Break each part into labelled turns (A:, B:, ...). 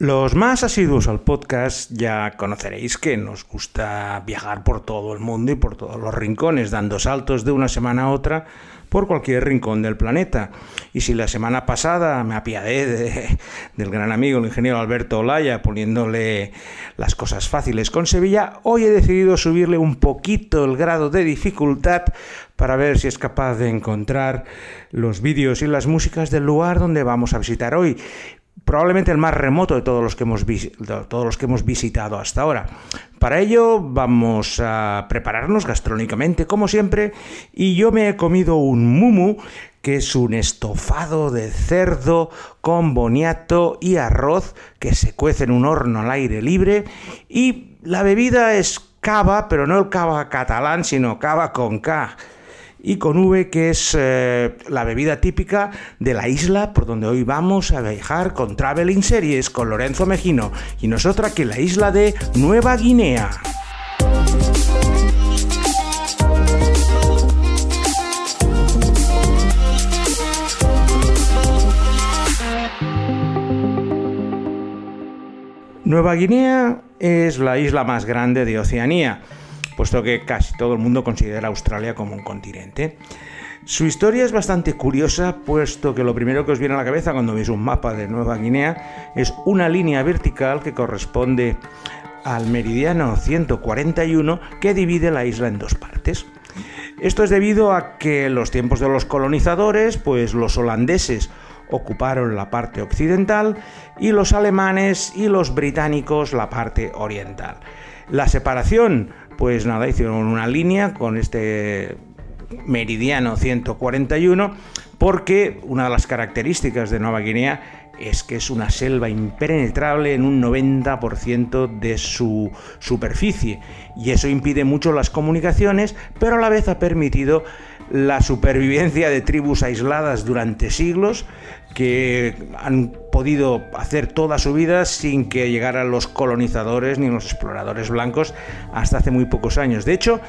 A: Los más asiduos al podcast ya conoceréis que nos gusta viajar por todo el mundo y por todos los rincones, dando saltos de una semana a otra por cualquier rincón del planeta. Y si la semana pasada me apiadé del gran amigo, el ingeniero Alberto Olaya, poniéndole las cosas fáciles con Sevilla, hoy he decidido subirle un poquito el grado de dificultad para ver si es capaz de encontrar los vídeos y las músicas del lugar donde vamos a visitar hoy probablemente el más remoto de todos los que hemos, todos los que hemos visitado hasta ahora. Para ello vamos a prepararnos gastronómicamente, como siempre, y yo me he comido un mumu, que es un estofado de cerdo con boniato y arroz que se cuece en un horno al aire libre, y la bebida es cava, pero no el cava catalán, sino cava con K y con V, que es eh, la bebida típica de la isla por donde hoy vamos a viajar con Traveling Series con Lorenzo Mejino y nosotros aquí en la isla de Nueva Guinea. Nueva Guinea es la isla más grande de Oceanía puesto que casi todo el mundo considera Australia como un continente. Su historia es bastante curiosa, puesto que lo primero que os viene a la cabeza cuando veis un mapa de Nueva Guinea es una línea vertical que corresponde al meridiano 141 que divide la isla en dos partes. Esto es debido a que en los tiempos de los colonizadores, pues los holandeses ocuparon la parte occidental y los alemanes y los británicos la parte oriental. La separación pues nada, hicieron una línea con este meridiano 141 porque una de las características de Nueva Guinea es que es una selva impenetrable en un 90% de su superficie y eso impide mucho las comunicaciones, pero a la vez ha permitido la supervivencia de tribus aisladas durante siglos que han podido hacer toda su vida sin que llegaran los colonizadores ni los exploradores blancos hasta hace muy pocos años. De hecho,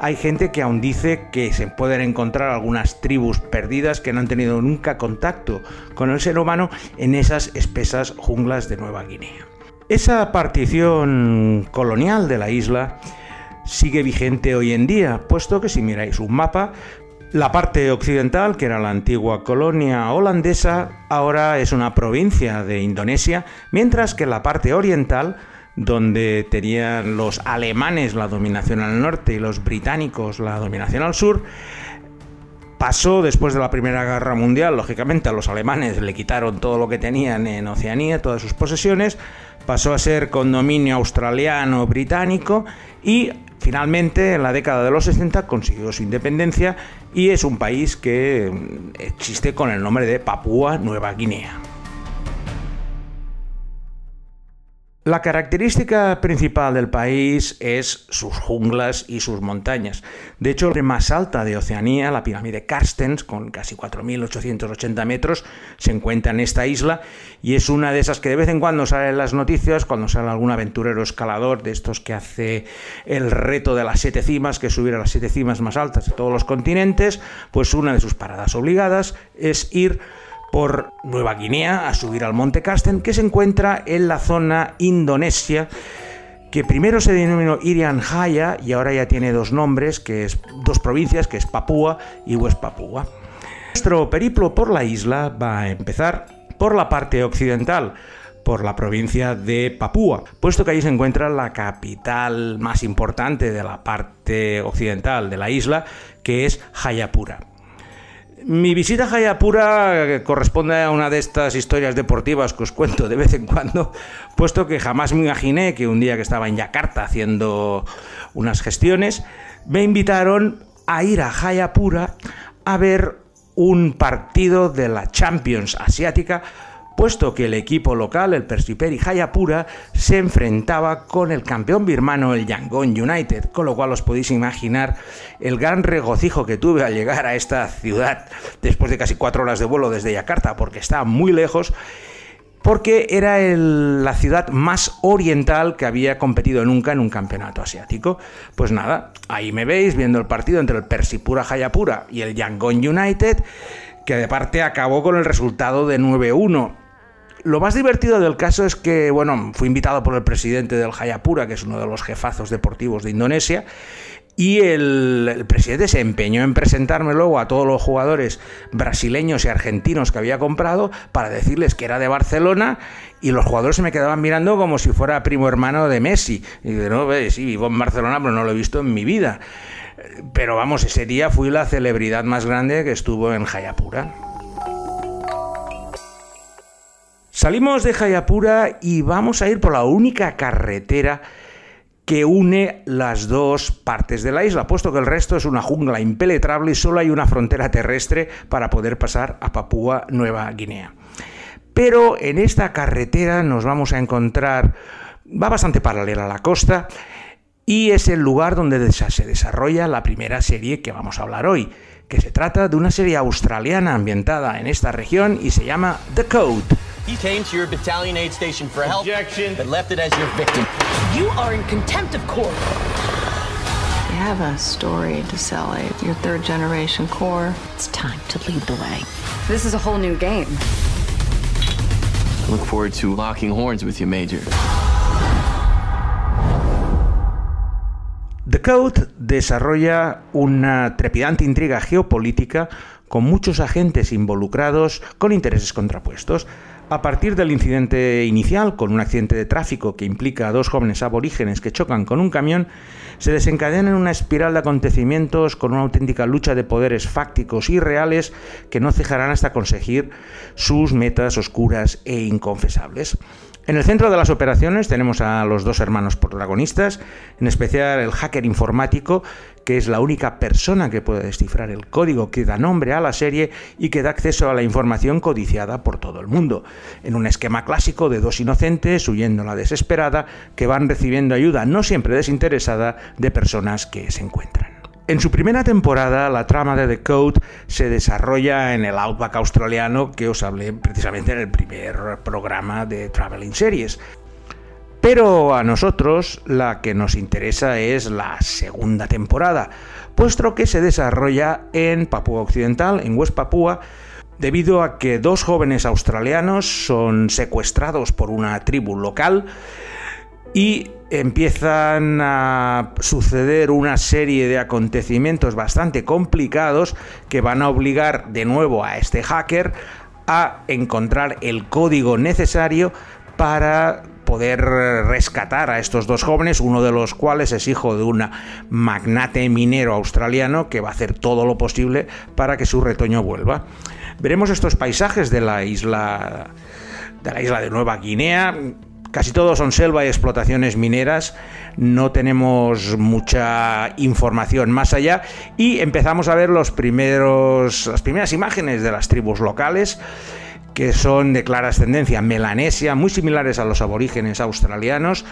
A: hay gente que aún dice que se pueden encontrar algunas tribus perdidas que no han tenido nunca contacto con el ser humano en esas espesas junglas de Nueva Guinea. Esa partición colonial de la isla sigue vigente hoy en día, puesto que si miráis un mapa, la parte occidental, que era la antigua colonia holandesa, ahora es una provincia de Indonesia, mientras que la parte oriental, donde tenían los alemanes la dominación al norte y los británicos la dominación al sur, pasó después de la Primera Guerra Mundial, lógicamente a los alemanes le quitaron todo lo que tenían en Oceanía, todas sus posesiones, pasó a ser condominio australiano británico y finalmente en la década de los 60 consiguió su independencia y es un país que existe con el nombre de Papúa Nueva Guinea. La característica principal del país es sus junglas y sus montañas. De hecho, la más alta de Oceanía, la pirámide Carstens, con casi 4.880 metros, se encuentra en esta isla y es una de esas que de vez en cuando sale en las noticias, cuando sale algún aventurero escalador de estos que hace el reto de las siete cimas, que es subir a las siete cimas más altas de todos los continentes, pues una de sus paradas obligadas es ir por Nueva Guinea a subir al Monte Carsten, que se encuentra en la zona Indonesia, que primero se denominó Irian Jaya y ahora ya tiene dos nombres, que es dos provincias, que es Papúa y West Papúa. Nuestro periplo por la isla va a empezar por la parte occidental, por la provincia de Papúa, puesto que allí se encuentra la capital más importante de la parte occidental de la isla, que es Jayapura. Mi visita a Jayapura corresponde a una de estas historias deportivas que os cuento de vez en cuando, puesto que jamás me imaginé que un día que estaba en Yakarta haciendo unas gestiones, me invitaron a ir a Jayapura a ver un partido de la Champions Asiática puesto que el equipo local, el Persiperi Jayapura, se enfrentaba con el campeón birmano, el Yangon United, con lo cual os podéis imaginar el gran regocijo que tuve al llegar a esta ciudad después de casi cuatro horas de vuelo desde Yakarta, porque está muy lejos porque era la ciudad más oriental que había competido nunca en un campeonato asiático. Pues nada, ahí me veis viendo el partido entre el Persipura Jayapura y el Yangon United, que de parte acabó con el resultado de 9-1 Lo más divertido del caso es que, bueno, fui invitado por el presidente del Jayapura, que es uno de los jefazos deportivos de Indonesia, y el, presidente se empeñó en presentarme luego a todos los jugadores brasileños y argentinos que había comprado para decirles que era de Barcelona y los jugadores se me quedaban mirando como si fuera primo hermano de Messi. Y de no, sí, vivo en Barcelona, pero no lo he visto en mi vida. Pero vamos, ese día fui la celebridad más grande que estuvo en Jayapura. Salimos de Jayapura y vamos a ir por la única carretera que une las dos partes de la isla, puesto que el resto es una jungla impenetrable y solo hay una frontera terrestre para poder pasar a Papúa Nueva Guinea. Pero en esta carretera nos vamos a encontrar, va bastante paralela a la costa, y es el lugar donde se desarrolla la primera serie que vamos a hablar hoy, que se trata de una serie australiana ambientada en esta región y se llama The Code. He came to your battalion aid station for help, Objection. but left it as your victim. You are in contempt of court. You have a story to sell, Abe. Your third generation core. It's time to lead the way. This is a whole new game. I look forward to locking horns with you, Major. The Code desarrolla una trepidante intriga geopolítica con muchos agentes involucrados con intereses contrapuestos. A partir del incidente inicial, con un accidente de tráfico que implica a dos jóvenes aborígenes que chocan con un camión, se desencadena en una espiral de acontecimientos con una auténtica lucha de poderes fácticos y reales que no cejarán hasta conseguir sus metas oscuras e inconfesables. En el centro de las operaciones tenemos a los dos hermanos protagonistas, en especial el hacker informático, que es la única persona que puede descifrar el código que da nombre a la serie y que da acceso a la información codiciada por todo el mundo, en un esquema clásico de dos inocentes huyendo a la desesperada que van recibiendo ayuda no siempre desinteresada de personas que se encuentran. En su primera temporada, la trama de The Code se desarrolla en el Outback australiano que os hablé precisamente en el primer programa de Traveling Series. Pero a nosotros la que nos interesa es la segunda temporada, puesto que se desarrolla en Papúa Occidental, en West Papúa, debido a que dos jóvenes australianos son secuestrados por una tribu local y empiezan a suceder una serie de acontecimientos bastante complicados que van a obligar de nuevo a este hacker a encontrar el código necesario para poder rescatar a estos dos jóvenes, uno de los cuales es hijo de un magnate minero australiano que va a hacer todo lo posible para que su retoño vuelva. Veremos estos paisajes de la isla de la isla de Nueva Guinea, Casi todos son selva y explotaciones mineras, no tenemos mucha información más allá. Y empezamos a ver los primeros, las primeras imágenes de las tribus locales que son de clara ascendencia melanesia, muy similares a los aborígenes australianos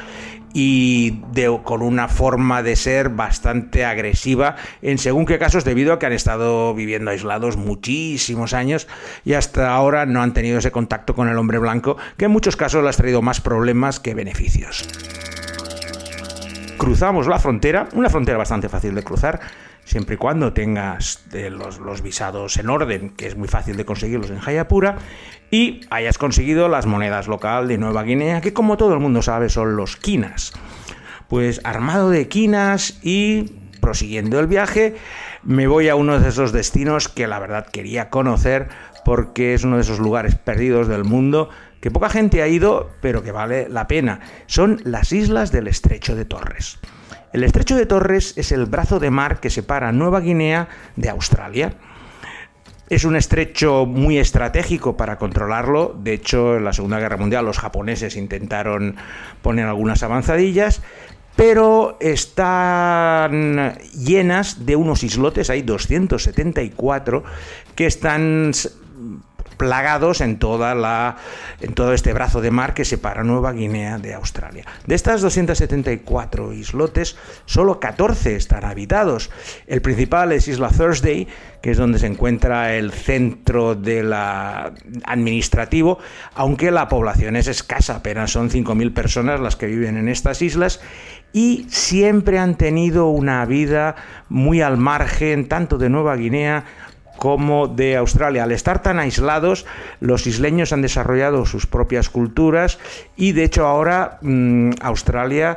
A: y con una forma de ser bastante agresiva en según qué casos debido a que han estado viviendo aislados muchísimos años y hasta ahora no han tenido ese contacto con el hombre blanco que en muchos casos les ha traído más problemas que beneficios. Cruzamos la frontera, una frontera bastante fácil de cruzar, siempre y cuando tengas eh, los, visados en orden, que es muy fácil de conseguirlos en Jayapura, y hayas conseguido las monedas local de Nueva Guinea, que como todo el mundo sabe son los quinas. Pues armado de quinas y prosiguiendo el viaje, me voy a uno de esos destinos que la verdad quería conocer porque es uno de esos lugares perdidos del mundo que poca gente ha ido, pero que vale la pena. Son las islas del Estrecho de Torres. El estrecho de Torres es el brazo de mar que separa Nueva Guinea de Australia. Es un estrecho muy estratégico para controlarlo. De hecho, en la Segunda Guerra Mundial los japoneses intentaron poner algunas avanzadillas, pero están llenas de unos islotes, hay 274, que están plagados en, toda la, en todo este brazo de mar que separa Nueva Guinea de Australia. De estas 274 islotes, solo 14 están habitados. El principal es Isla Thursday, que es donde se encuentra el centro de la administrativo, aunque la población es escasa, apenas son 5.000 personas las que viven en estas islas y siempre han tenido una vida muy al margen tanto de Nueva Guinea como de Australia. Al estar tan aislados, los isleños han desarrollado sus propias culturas y de hecho ahora mm, Australia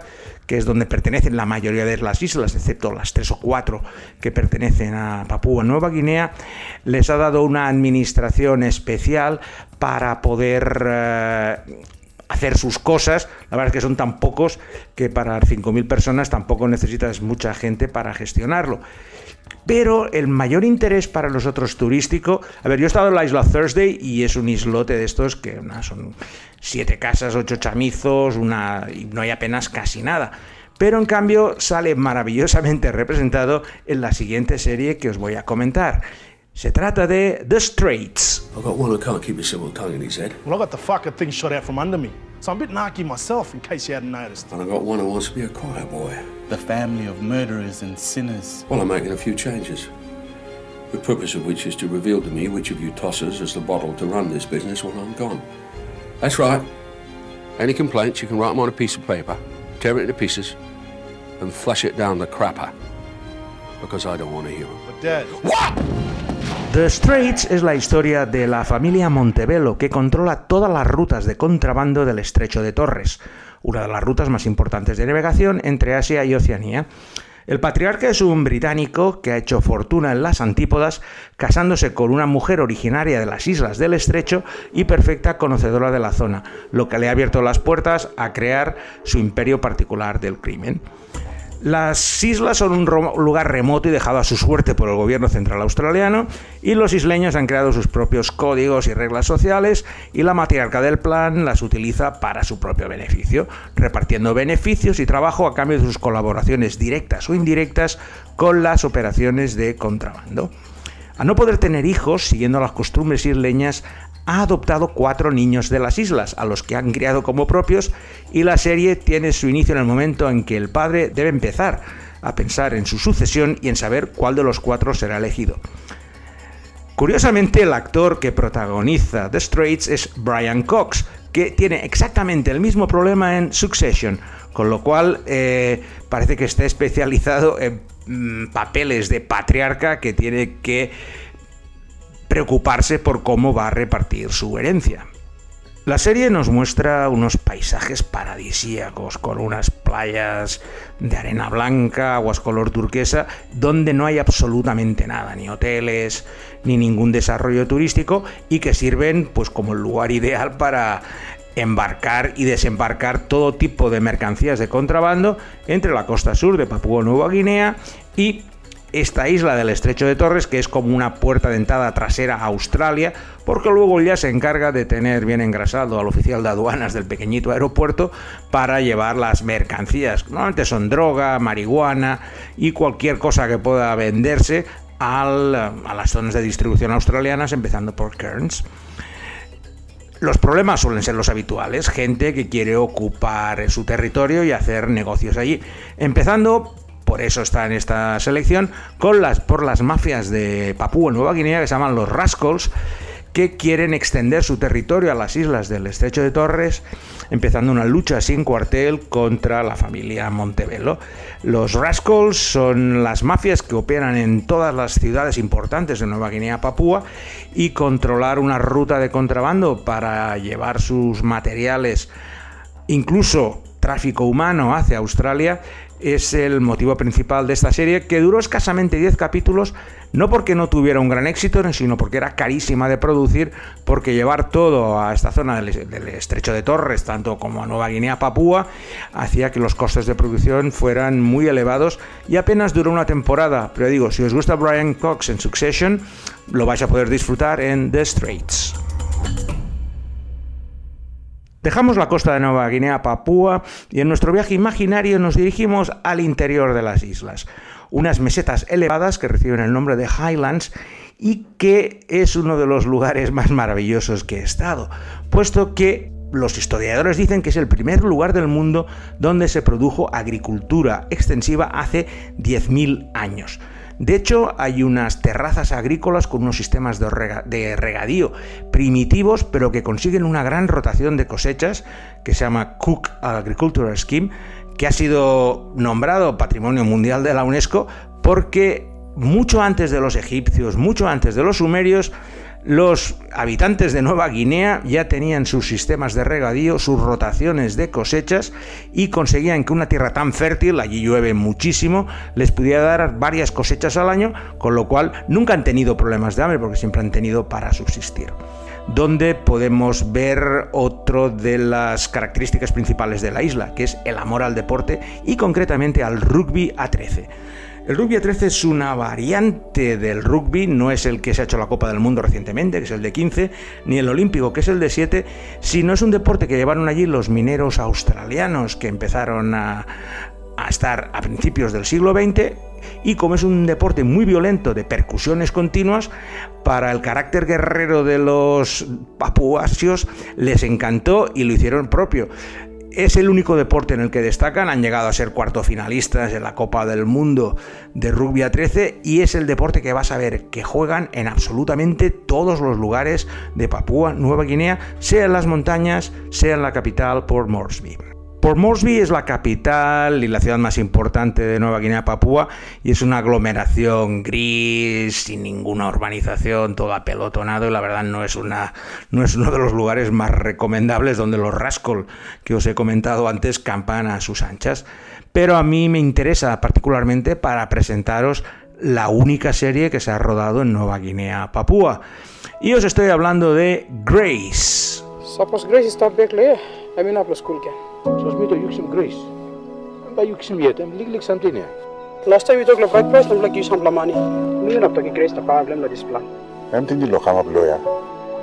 A: que es donde pertenecen la mayoría de las islas, excepto las tres o cuatro que pertenecen a Papúa Nueva Guinea, les ha dado una administración especial para poder eh, hacer sus cosas. La verdad es que son tan pocos que para 5.000 personas tampoco necesitas mucha gente para gestionarlo. Pero el mayor interés para nosotros turístico, a ver, yo he estado en la isla Thursday y es un islote de estos que son siete casas, ocho chamizos, una, y no hay apenas casi nada. Pero en cambio sale maravillosamente representado en la siguiente serie que os voy a comentar. Se trata de The Straits.
B: I've got one who can't keep a civil tongue in his head.
C: Well, I got the fucking thing shot out from under me. So I'm a bit narky myself, in case you hadn't noticed.
B: And I've got one who wants to be a choir boy.
D: The family of murderers and sinners.
B: Well, I'm making a few changes. The purpose of which is to reveal to me which of you tossers is the bottle to run this business when I'm gone. That's right. Any complaints, you can write them on a piece of paper, tear it into pieces, and flush it down the crapper. Because I don't want to hear them.
C: But Dad,
A: The Straits es la historia de la familia Montebello que controla todas las rutas de contrabando del estrecho de Torres, una de las rutas más importantes de navegación entre Asia y Oceanía. El patriarca es un británico que ha hecho fortuna en las antípodas casándose con una mujer originaria de las islas del estrecho y perfecta conocedora de la zona, lo que le ha abierto las puertas a crear su imperio particular del crimen. Las islas son un lugar remoto y dejado a su suerte por el gobierno central australiano y los isleños han creado sus propios códigos y reglas sociales y la matriarca del plan las utiliza para su propio beneficio, repartiendo beneficios y trabajo a cambio de sus colaboraciones directas o indirectas con las operaciones de contrabando. A no poder tener hijos, siguiendo las costumbres isleñas, ha adoptado cuatro niños de las islas, a los que han criado como propios, y la serie tiene su inicio en el momento en que el padre debe empezar a pensar en su sucesión y en saber cuál de los cuatro será elegido. Curiosamente, el actor que protagoniza The Straits es Brian Cox, que tiene exactamente el mismo problema en Succession, con lo cual eh, parece que está especializado en mm, papeles de patriarca que tiene que preocuparse por cómo va a repartir su herencia. La serie nos muestra unos paisajes paradisíacos con unas playas de arena blanca, aguas color turquesa, donde no hay absolutamente nada, ni hoteles, ni ningún desarrollo turístico y que sirven pues como el lugar ideal para embarcar y desembarcar todo tipo de mercancías de contrabando entre la costa sur de Papúa Nueva Guinea y esta isla del estrecho de Torres, que es como una puerta de entrada trasera a Australia, porque luego ya se encarga de tener bien engrasado al oficial de aduanas del pequeñito aeropuerto para llevar las mercancías. Normalmente son droga, marihuana y cualquier cosa que pueda venderse a las zonas de distribución australianas, empezando por Cairns. Los problemas suelen ser los habituales, gente que quiere ocupar su territorio y hacer negocios allí, empezando por eso está en esta selección con las por las mafias de Papúa Nueva Guinea que se llaman los Rascals que quieren extender su territorio a las islas del Estrecho de Torres, empezando una lucha sin cuartel contra la familia Montebello. Los Rascals son las mafias que operan en todas las ciudades importantes de Nueva Guinea Papúa y controlar una ruta de contrabando para llevar sus materiales, incluso tráfico humano hacia Australia, es el motivo principal de esta serie, que duró escasamente 10 capítulos, no porque no tuviera un gran éxito, sino porque era carísima de producir, porque llevar todo a esta zona del, estrecho de Torres, tanto como a Nueva Guinea Papúa, hacía que los costes de producción fueran muy elevados y apenas duró una temporada. Pero digo, si os gusta Brian Cox en Succession, lo vais a poder disfrutar en The Straits. Dejamos la costa de Nueva Guinea, Papúa, y en nuestro viaje imaginario nos dirigimos al interior de las islas. Unas mesetas elevadas que reciben el nombre de Highlands y que es uno de los lugares más maravillosos que he estado, puesto que los historiadores dicen que es el primer lugar del mundo donde se produjo agricultura extensiva hace 10.000 años. De hecho, hay unas terrazas agrícolas con unos sistemas de, rega de, regadío primitivos, pero que consiguen una gran rotación de cosechas, que se llama Cook Agricultural Scheme, que ha sido nombrado Patrimonio Mundial de la UNESCO porque mucho antes de los egipcios, mucho antes de los sumerios, los habitantes de Nueva Guinea ya tenían sus sistemas de regadío, sus rotaciones de cosechas y conseguían que una tierra tan fértil, allí llueve muchísimo, les pudiera dar varias cosechas al año, con lo cual nunca han tenido problemas de hambre porque siempre han tenido para subsistir. Donde podemos ver otro de las características principales de la isla, que es el amor al deporte y concretamente al rugby a 13. El rugby a 13 es una variante del rugby, no es el que se ha hecho la Copa del Mundo recientemente, que es el de 15, ni el olímpico, que es el de 7, sino es un deporte que llevaron allí los mineros australianos que empezaron a, a estar a principios del siglo XX y como es un deporte muy violento de percusiones continuas, para el carácter guerrero de los papuasios les encantó y lo hicieron propio. Es el único deporte en el que destacan, han llegado a ser cuarto finalistas en la Copa del Mundo de Rugby a 13 y es el deporte que vas a ver que juegan en absolutamente todos los lugares de Papúa Nueva Guinea, sea en las montañas, sea en la capital Port Moresby. Port Moresby es la capital y la ciudad más importante de Nueva Guinea Papúa y es una aglomeración gris, sin ninguna urbanización, todo apelotonado y la verdad no es, una, no es uno de los lugares más recomendables donde los rascol que os he comentado antes campan a sus anchas. Pero a mí me interesa particularmente para presentaros la única serie que se ha rodado en Nueva Guinea Papúa. Y os estoy hablando de Grace.
E: Sapos Grace
F: met yuksim Grace. En bij yuksim yet, en lik lik samtine.
E: Last time we talked about breakfast, I'm like you some lamani. Me and up Grace the problem with this plan.
F: Em tindi lo kama bloya.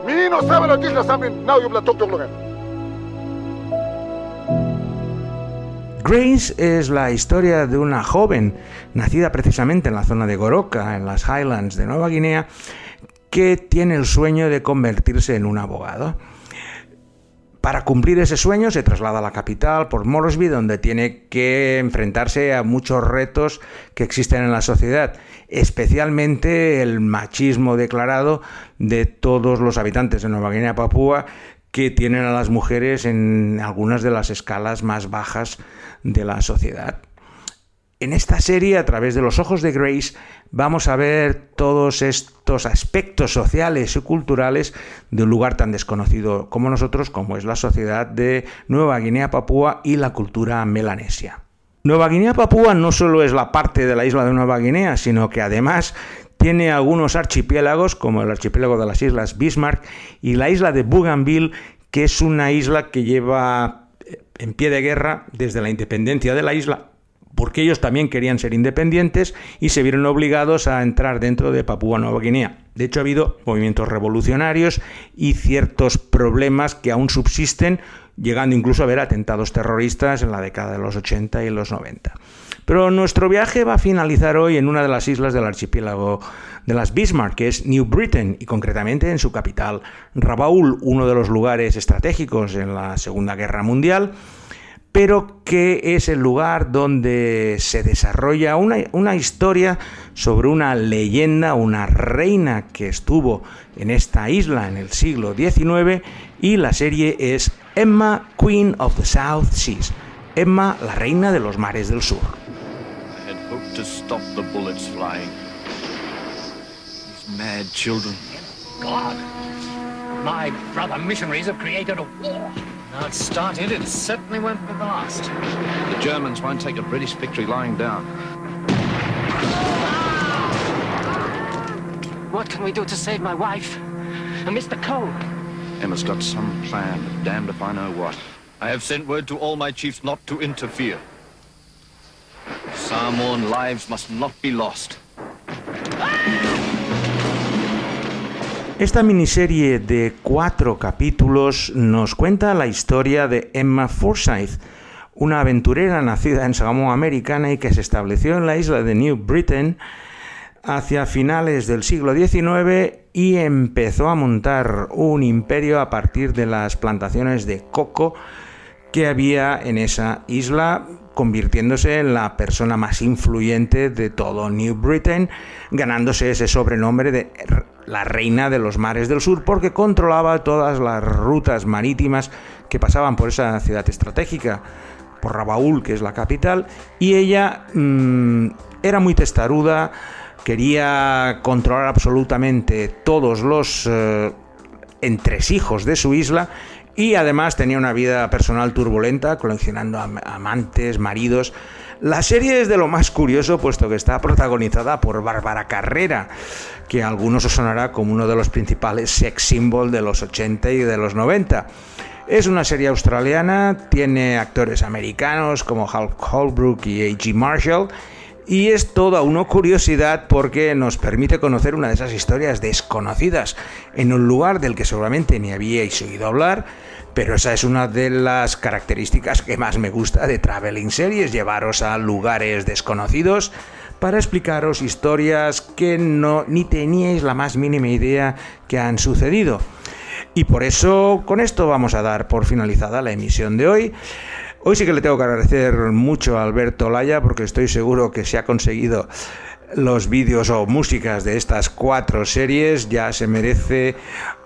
G: Mi no sabe lo que es saben, now you talk to logan.
A: Grace es la historia de una joven nacida precisamente en la zona de Goroka, en las Highlands de Nueva Guinea, que tiene el sueño de convertirse en un abogado. Para cumplir ese sueño se traslada a la capital, por Moresby, donde tiene que enfrentarse a muchos retos que existen en la sociedad, especialmente el machismo declarado de todos los habitantes de Nueva Guinea Papúa que tienen a las mujeres en algunas de las escalas más bajas de la sociedad. En esta serie, a través de los ojos de Grace, vamos a ver todos estos aspectos sociales y culturales de un lugar tan desconocido como nosotros, como es la sociedad de Nueva Guinea Papúa y la cultura melanesia. Nueva Guinea Papúa no solo es la parte de la isla de Nueva Guinea, sino que además tiene algunos archipiélagos, como el archipiélago de las Islas Bismarck y la isla de Bougainville, que es una isla que lleva en pie de guerra desde la independencia de la isla porque ellos también querían ser independientes y se vieron obligados a entrar dentro de Papúa Nueva Guinea. De hecho, ha habido movimientos revolucionarios y ciertos problemas que aún subsisten, llegando incluso a haber atentados terroristas en la década de los 80 y los 90. Pero nuestro viaje va a finalizar hoy en una de las islas del archipiélago de las Bismarck, que es New Britain, y concretamente en su capital, Rabaul, uno de los lugares estratégicos en la Segunda Guerra Mundial pero que es el lugar donde se desarrolla una, una, historia sobre una leyenda, una reina que estuvo en esta isla en el siglo XIX y la serie es Emma, Queen of the South Seas. Emma, la reina de los mares del sur.
H: I had hoped to stop the bullets flying. These mad children.
I: God, my brother missionaries have created a war. Now it started, it certainly won't be the last.
H: The Germans won't take a British victory lying down.
I: What can we do to save my wife? And Mr. Cole?
H: Emma's got some plan, but damned if I know what. I have sent word to all my chiefs not to interfere. Samoan lives must not be lost. Ah!
A: Esta miniserie de cuatro capítulos nos cuenta la historia de Emma Forsyth, una aventurera nacida en Samoa Americana y que se estableció en la isla de New Britain hacia finales del siglo XIX y empezó a montar un imperio a partir de las plantaciones de coco que había en esa isla, convirtiéndose en la persona más influyente de todo New Britain, ganándose ese sobrenombre de la reina de los mares del sur porque controlaba todas las rutas marítimas que pasaban por esa ciudad estratégica, por Rabaul, que es la capital, y ella mmm, era muy testaruda, quería controlar absolutamente todos los eh, entresijos de su isla y además tenía una vida personal turbulenta, coleccionando amantes, maridos. La serie es de lo más curioso, puesto que está protagonizada por Bárbara Carrera, que a algunos os sonará como uno de los principales sex symbols de los 80 y de los 90. Es una serie australiana, tiene actores americanos como Hulk Holbrook y A.G. Marshall, y es toda una curiosidad porque nos permite conocer una de esas historias desconocidas en un lugar del que seguramente ni habíais oído hablar, pero esa es una de las características que más me gusta de Traveling Series, llevaros a lugares desconocidos para explicaros historias que no ni teníais la más mínima idea que han sucedido. Y por eso con esto vamos a dar por finalizada la emisión de hoy. Hoy sí que le tengo que agradecer mucho a Alberto Laya porque estoy seguro que se ha conseguido los vídeos o músicas de estas cuatro series ya se merece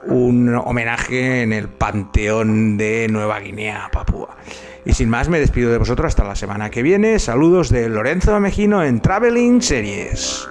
A: un homenaje en el panteón de Nueva Guinea, Papúa. Y sin más, me despido de vosotros hasta la semana que viene. Saludos de Lorenzo Mejino en Traveling Series.